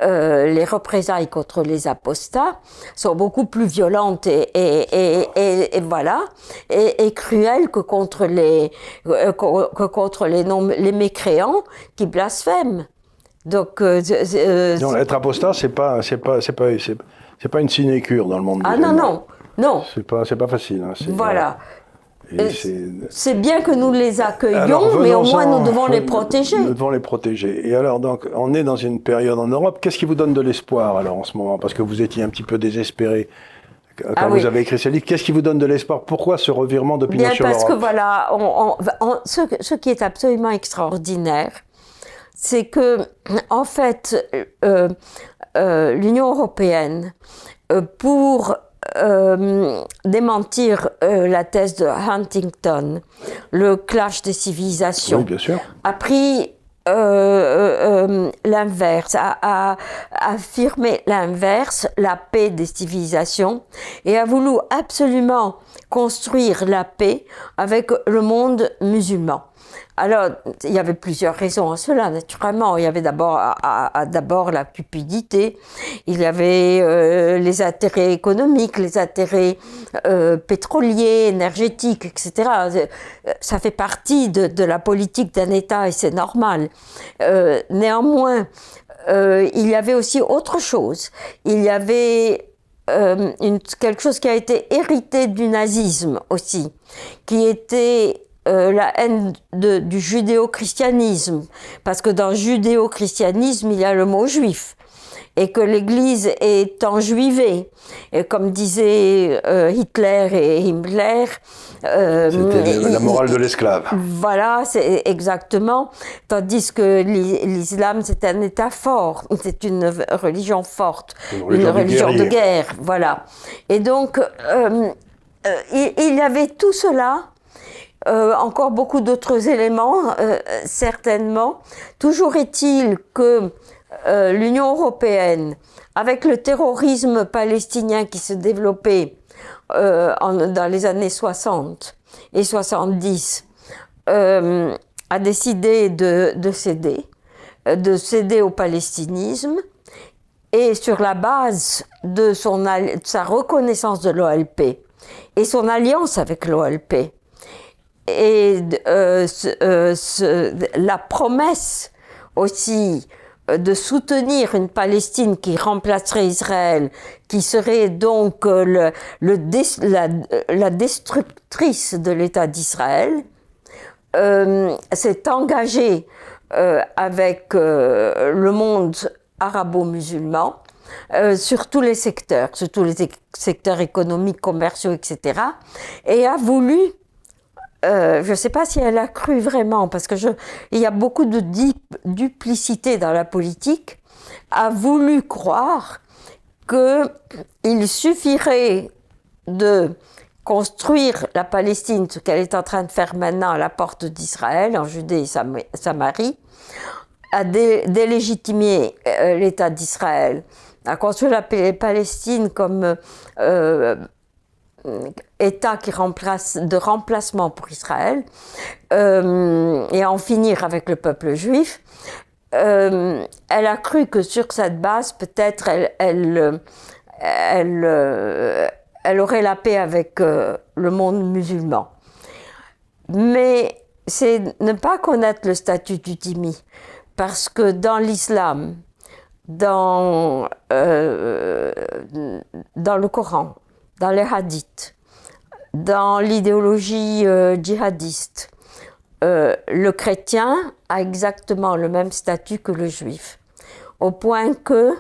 euh, les représailles contre les apostats sont beaucoup plus violentes et, et, et, et voilà et, cruelles que contre les que contre les non, les mécréants qui blasphèment. Donc, non, être apostat, c'est pas, c'est pas, c'est pas, c'est pas une sinécure dans le monde Ah non, non, non. C'est pas, pas facile. Hein, voilà. C'est bien que nous les accueillions, mais au moins nous devons les protéger. Nous devons les protéger. Et alors, donc, on est dans une période en Europe. Qu'est-ce qui vous donne de l'espoir alors en ce moment? Parce que vous étiez un petit peu désespéré quand ah vous avez écrit ce livre. Qu'est-ce qui vous donne de l'espoir? Pourquoi ce revirement d'opinion sur l'Europe Parce que voilà, ce, ce, qui est absolument extraordinaire, c'est que, en fait, euh, euh, l'Union européenne euh, pour démentir la thèse de Huntington, le clash des civilisations, a pris l'inverse, a, a, affirmé l'inverse, la paix des civilisations, et a voulu absolument construire la paix avec le monde musulman. Alors, il y avait plusieurs raisons à cela, naturellement. Il y avait d'abord, la cupidité, il y avait euh, les intérêts économiques, les intérêts euh, pétroliers, énergétiques, etc. Ça fait partie de, la politique d'un État et c'est normal. Euh, néanmoins, il y avait aussi autre chose. Il y avait quelque chose qui a été hérité du nazisme aussi, qui était euh, la haine de, du judéo-christianisme, parce que dans judéo-christianisme, il y a le mot juif, et que l'Église est enjuivée. Et comme disaient euh, Hitler et Himmler, euh, c'était la morale de l'esclave. Voilà, c'est exactement. Tandis que l'islam, c'est un État fort, c'est une religion forte, une religion, de, guerre. Voilà. Et donc, il, il y avait tout cela euh, encore beaucoup d'autres éléments, euh, certainement. Toujours est-il que euh, l'Union européenne, avec le terrorisme palestinien qui se développait dans les années 60 et 70, a décidé de, de, céder, de céder au palestinisme, et sur la base de, son, de sa reconnaissance de l'OLP et son alliance avec l'OLP, et euh, euh, la promesse aussi euh, de soutenir une Palestine qui remplacerait Israël, qui serait donc le, la, destructrice de l'État d'Israël, s'est engagée avec le monde arabo-musulman sur tous les secteurs, sur tous les secteurs économiques, commerciaux, etc., et a voulu euh, je ne sais pas si elle a cru vraiment, parce que il y a beaucoup de duplicité dans la politique, a voulu croire qu'il suffirait de construire la Palestine, ce qu'elle est en train de faire maintenant à la porte d'Israël, en Judée et Samarie, à délégitimer euh, l'État d'Israël, à construire la Palestine comme euh, État qui remplace, de remplacement pour Israël euh, et en finir avec le peuple juif, euh, elle a cru que sur cette base, peut-être, elle, elle, euh, elle, aurait la paix avec le monde musulman. Mais c'est ne pas connaître le statut du dhimmi, parce que dans l'islam, dans, dans le Coran, dans les hadiths, dans l'idéologie euh, djihadiste, euh, le chrétien a exactement le même statut que le juif, au point que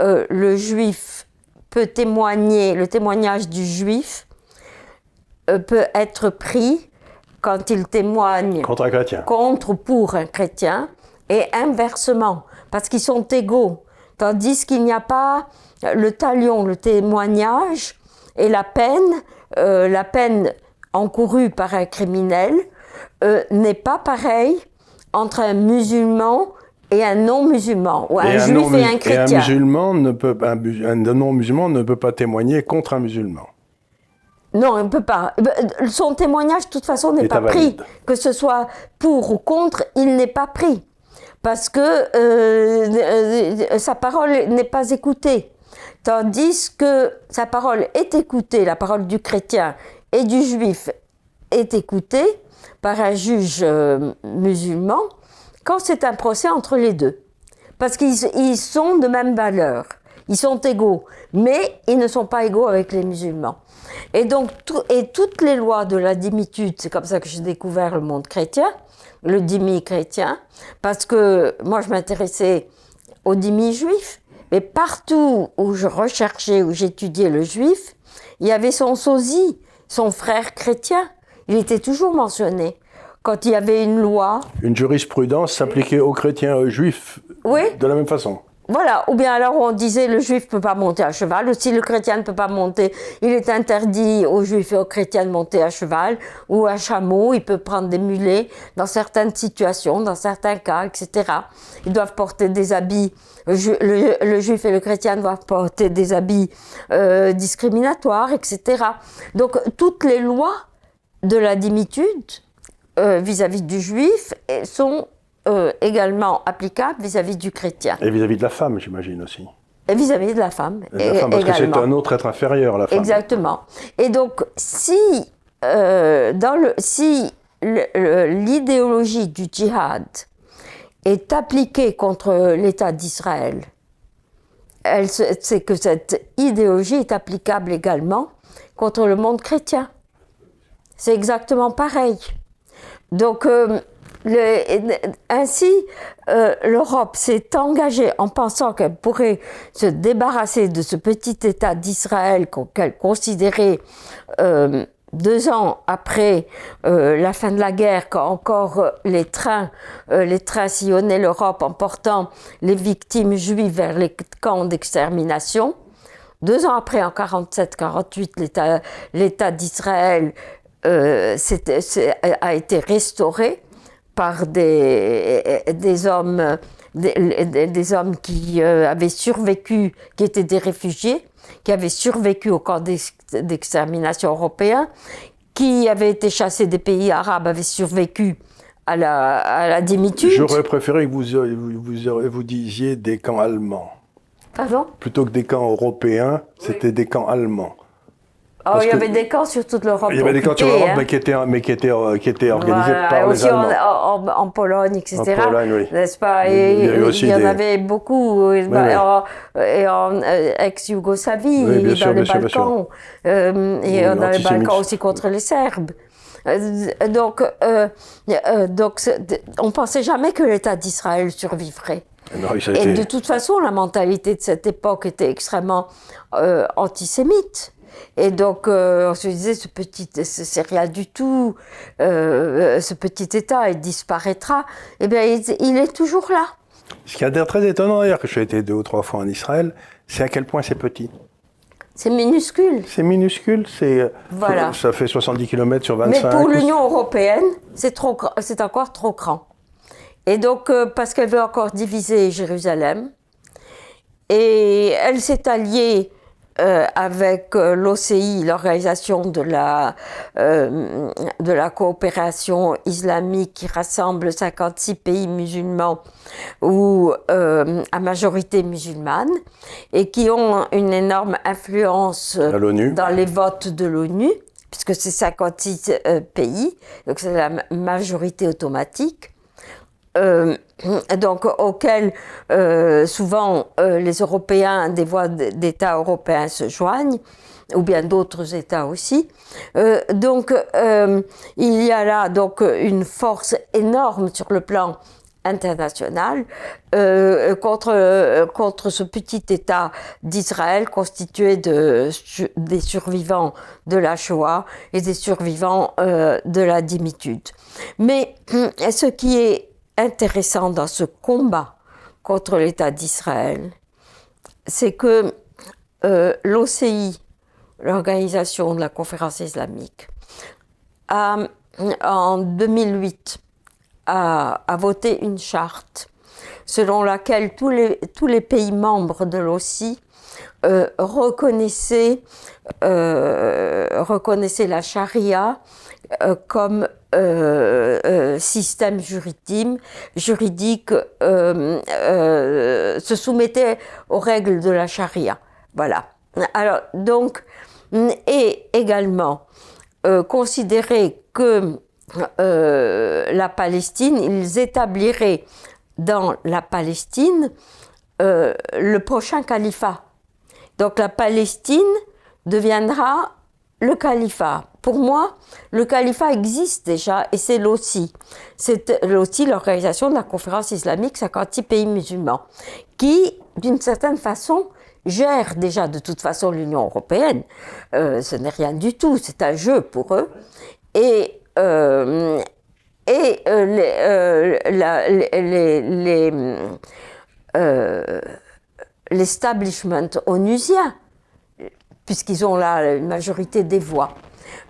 euh, le juif peut témoigner, le témoignage du juif peut être pris quand il témoigne contre un chrétien, contre pour un chrétien, et inversement, parce qu'ils sont égaux, tandis qu'il n'y a pas le talion, le témoignage, et la peine, euh, la peine encourue par un criminel euh, n'est pas pareille entre un musulman et un non-musulman, ou un, juif et un chrétien. Et un musulman ne peut, un, non-musulman ne peut pas témoigner contre un musulman. Non, il ne peut pas. Euh, son témoignage, de toute façon, n'est pas pris. Que ce soit pour ou contre, il n'est pas pris. Parce que sa parole n'est pas écoutée. Tandis que sa parole est écoutée, la parole du chrétien et du juif est écoutée par un juge euh, musulman quand c'est un procès entre les deux. Parce qu'ils sont de même valeur, ils sont égaux, mais ils ne sont pas égaux avec les musulmans. Et donc, et toutes les lois de la dimitude, c'est comme ça que j'ai découvert le monde chrétien, le dimi chrétien, parce que moi je m'intéressais au dimi juif, mais partout où je recherchais, où j'étudiais le juif, il y avait son sosie, son frère chrétien. Il était toujours mentionné. Quand il y avait une loi. Une jurisprudence s'appliquait aux chrétiens aux juifs oui. de la même façon. Voilà, ou bien alors on disait le juif ne peut pas monter à cheval, ou si le chrétien ne peut pas monter, il est interdit aux juifs et aux chrétiens de monter à cheval ou à chameau, il peut prendre des mulets dans certaines situations, dans certains cas, etc. Ils doivent porter des habits, le, juif et le chrétien doivent porter des habits euh, discriminatoires, etc. Donc toutes les lois de la dimitude euh, vis-à-vis -vis du juif sont euh, également applicable vis-à-vis du chrétien. Et vis-à-vis de la femme, j'imagine aussi. Et vis-à-vis de la femme. Et la femme parce que c'est un autre être inférieur, la femme. Exactement. Et donc, si, euh, dans le, si l'idéologie du djihad est appliquée contre l'État d'Israël, c'est que cette idéologie est applicable également contre le monde chrétien. C'est exactement pareil. donc, ainsi, l'Europe s'est engagée en pensant qu'elle pourrait se débarrasser de ce petit État d'Israël qu'elle considérait deux ans après euh, la fin de la guerre, quand encore euh, les trains, euh, les trains sillonnaient l'Europe en portant les victimes juives vers les camps d'extermination. Deux ans après, en 47-48, l'État d'Israël a été restauré par des, des hommes, des, des hommes qui avaient survécu, qui étaient des réfugiés qui avaient survécu au camp d'extermination européen, qui avaient été chassés des pays arabes, avaient survécu à la, à la dimitude. J'aurais préféré que vous, vous, vous, disiez des camps allemands. Pardon? Plutôt que des camps européens, c'était des camps allemands. Oh, il y avait des camps sur toute l'Europe. Il y avait des camps sur l'Europe, hein. mais qui étaient, mais qui étaient, euh, qui étaient organisés par aussi les Allemands. En, en, en, Pologne, etc. En Pologne, oui. N'est-ce pas? Et, il y, aussi il y en avait beaucoup. Oui, oui. En, et en euh, ex-Yougoslavie, oui, dans sûr, les sûr, Balkans. Euh, et dans les Balkans aussi contre les Serbes. Donc, euh, donc on ne pensait jamais que l'État d'Israël survivrait. Non, et de toute façon, la mentalité de cette époque était extrêmement euh, antisémite. Et donc, euh, on se disait, ce petit, c'est rien du tout, euh, ce petit État, il disparaîtra. Eh bien, il, il est toujours là. Ce qui a l'air très étonnant, d'ailleurs, que j'ai été deux ou trois fois en Israël, c'est à quel point c'est petit. C'est minuscule. C'est minuscule, c'est voilà. ça fait 70 km sur 25. Mais pour l'Union européenne, c'est trop, c'est encore trop grand. Et donc, euh, parce qu'elle veut encore diviser Jérusalem, et elle s'est alliée euh, avec euh, l'OCI, l'organisation de la, euh, de la coopération islamique qui rassemble 56 pays musulmans ou euh, à majorité musulmane et qui ont une énorme influence dans les votes de l'ONU puisque c'est 56 euh, pays, donc c'est la majorité automatique. Euh, donc auxquels euh, souvent euh, les Européens, des voix d'États européens se joignent, ou bien d'autres États aussi. Euh, donc il y a là donc une force énorme sur le plan international contre, contre ce petit État d'Israël constitué de, des survivants de la Shoah et des survivants de la dimitude. Mais ce qui est intéressant dans ce combat contre l'État d'Israël, c'est que euh, l'OCI, l'organisation de la conférence islamique, a, en 2008 a, voté une charte selon laquelle tous les, tous les pays membres de l'OCI euh, reconnaissaient, euh, reconnaissaient la charia comme euh, euh, système juridique, juridique se soumettait aux règles de la charia. Voilà. Alors, donc, et également considérer que la Palestine, ils établiraient dans la Palestine le prochain califat. Donc la Palestine deviendra le califat. Pour moi, le califat existe déjà et c'est l'OCI. C'est l'OCI, l'organisation de la conférence islamique 56 pays musulmans, qui, d'une certaine façon, gère déjà de toute façon l'Union européenne. Euh, ce n'est rien du tout, c'est un jeu pour eux. Et, euh, et euh, les, l'establishment onusien puisqu'ils ont là une majorité des voix.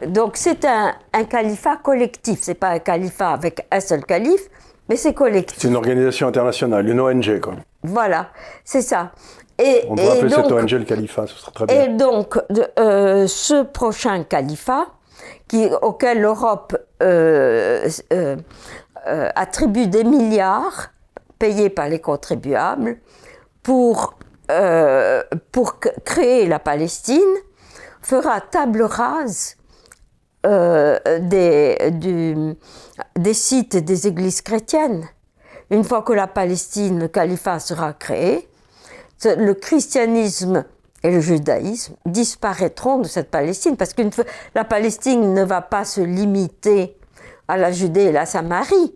Donc c'est un, un, califat collectif, c'est pas un califat avec un seul calife, mais c'est collectif. C'est une organisation internationale, une ONG quoi. Voilà, c'est ça. Et, On peut appeler donc, cette ONG le califat, ce serait très bien. Et donc de, euh, ce prochain califat, qui, auquel l'Europe euh, euh, attribue des milliards payés par les contribuables pour pour créer la Palestine fera table rase euh, des, des sites des églises chrétiennes. Une fois que la Palestine, le califat sera créé, le christianisme et le judaïsme disparaîtront de cette Palestine parce que la Palestine ne va pas se limiter à la Judée et la Samarie,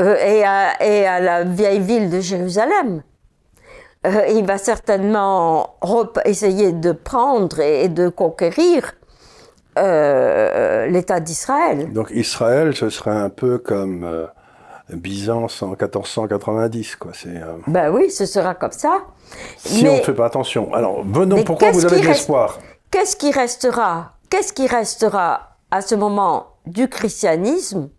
euh, et, à, et, à, la vieille ville de Jérusalem. Euh, il va certainement essayer de prendre et, de conquérir euh, l'État d'Israël. Donc Israël, ce serait un peu comme euh, Byzance en 1490, quoi. C'est. Ben oui, ce sera comme ça. Si on ne fait pas attention. Alors, venons. Pourquoi vous avez de l'espoir? Qu'est-ce qui restera Qu'est-ce qui restera à ce moment du christianisme?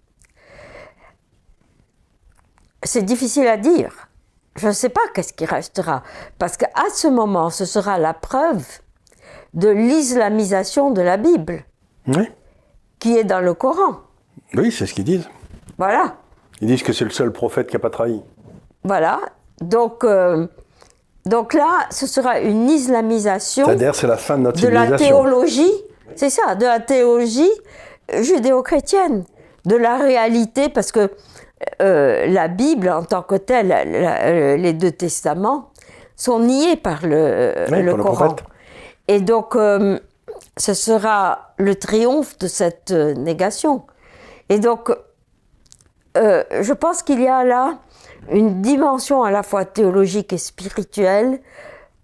C'est difficile à dire je ne sais pas qu'est-ce qui restera. Parce qu'à ce moment, ce sera la preuve de l'islamisation de la Bible. Qui est dans le Coran. Oui, c'est ce qu'ils disent. Voilà. Ils disent que c'est le seul prophète qui n'a pas trahi. Voilà. Donc, euh, donc là, ce sera une islamisation. C'est-à-dire, c'est la fin de notre De la théologie, c'est ça, de la théologie judéo-chrétienne, de la réalité, parce que euh, la Bible en tant que telle, euh, les deux testaments, sont niés par le, Coran. Et donc, euh, ce sera le triomphe de cette négation. Et donc, je pense qu'il y a là une dimension à la fois théologique et spirituelle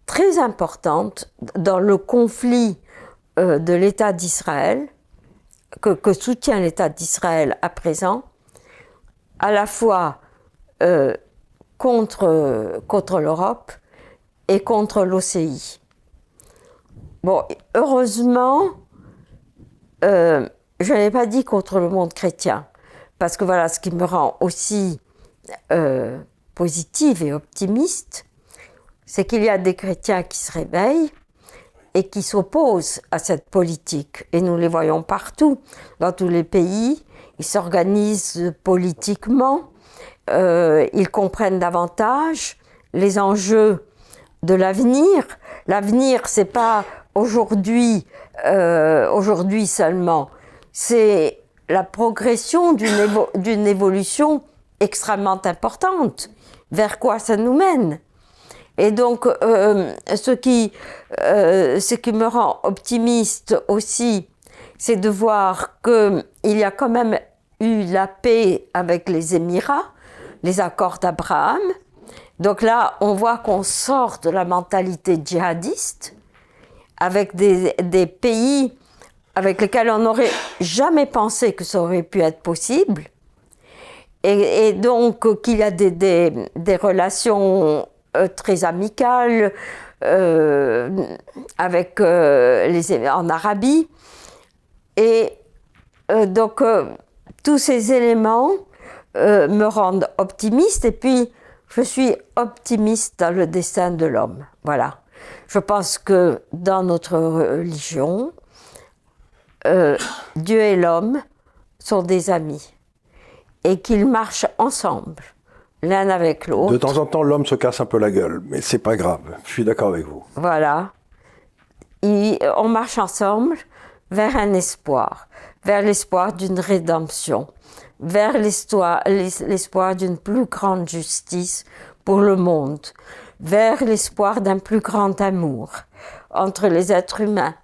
très importante dans le conflit de l'État d'Israël, que, soutient l'État d'Israël à présent, à la fois euh, contre, contre l'Europe et contre l'OCI. Bon, heureusement, euh, je n'ai pas dit contre le monde chrétien, parce que voilà, ce qui me rend aussi euh, positive et optimiste, c'est qu'il y a des chrétiens qui se réveillent et qui s'opposent à cette politique. Et nous les voyons partout, dans tous les pays, ils s'organisent politiquement, euh, ils comprennent davantage les enjeux de l'avenir. L'avenir, c'est pas aujourd'hui, euh, aujourd'hui seulement, c'est la progression d'une évolution extrêmement importante. Vers quoi ça nous mène? Et donc, euh, ce, qui, ce qui me rend optimiste aussi, c'est de voir qu'il y a quand même eu la paix avec les Émirats, les accords d'Abraham. Donc là, on voit qu'on sort de la mentalité djihadiste avec des, pays avec lesquels on n'aurait jamais pensé que ça aurait pu être possible. Et, donc qu'il y a des, relations euh, très amicales euh, avec euh, les, en Arabie. Et donc tous ces éléments euh, me rendent optimiste et puis je suis optimiste dans le destin de l'homme. Voilà. Je pense que dans notre religion, euh, Dieu et l'homme sont des amis et qu'ils marchent ensemble, l'un avec l'autre. De temps en temps, l'homme se casse un peu la gueule, mais c'est pas grave. Je suis d'accord avec vous. Voilà. on marche ensemble vers un espoir vers l'espoir d'une rédemption, vers l'espoir d'une plus grande justice pour le monde, vers l'espoir d'un plus grand amour entre les êtres humains.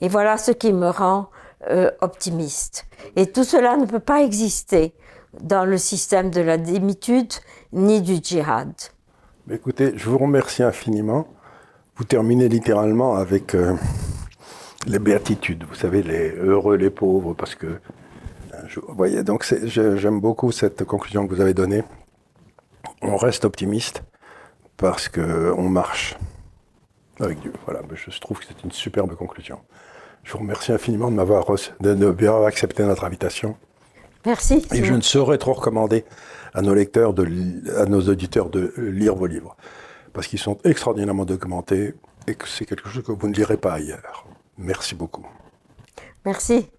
Et voilà ce qui me rend euh, optimiste. Et tout cela ne peut pas exister dans le système de la démitude ni du djihad. Écoutez, je vous remercie infiniment. Vous terminez littéralement avec euh, les béatitudes, vous savez, les heureux, les pauvres, parce que. Euh, je, vous voyez, donc j'aime beaucoup cette conclusion que vous avez donnée. On reste optimiste parce qu'on marche avec Dieu. Voilà, je trouve que c'est une superbe conclusion. Je vous remercie infiniment de m'avoir de, bien accepté notre invitation. Merci. Et je ne saurais trop recommander à nos lecteurs, de, à nos auditeurs de lire vos livres, parce qu'ils sont extraordinairement documentés et que c'est quelque chose que vous ne lirez pas ailleurs. Merci beaucoup. Merci.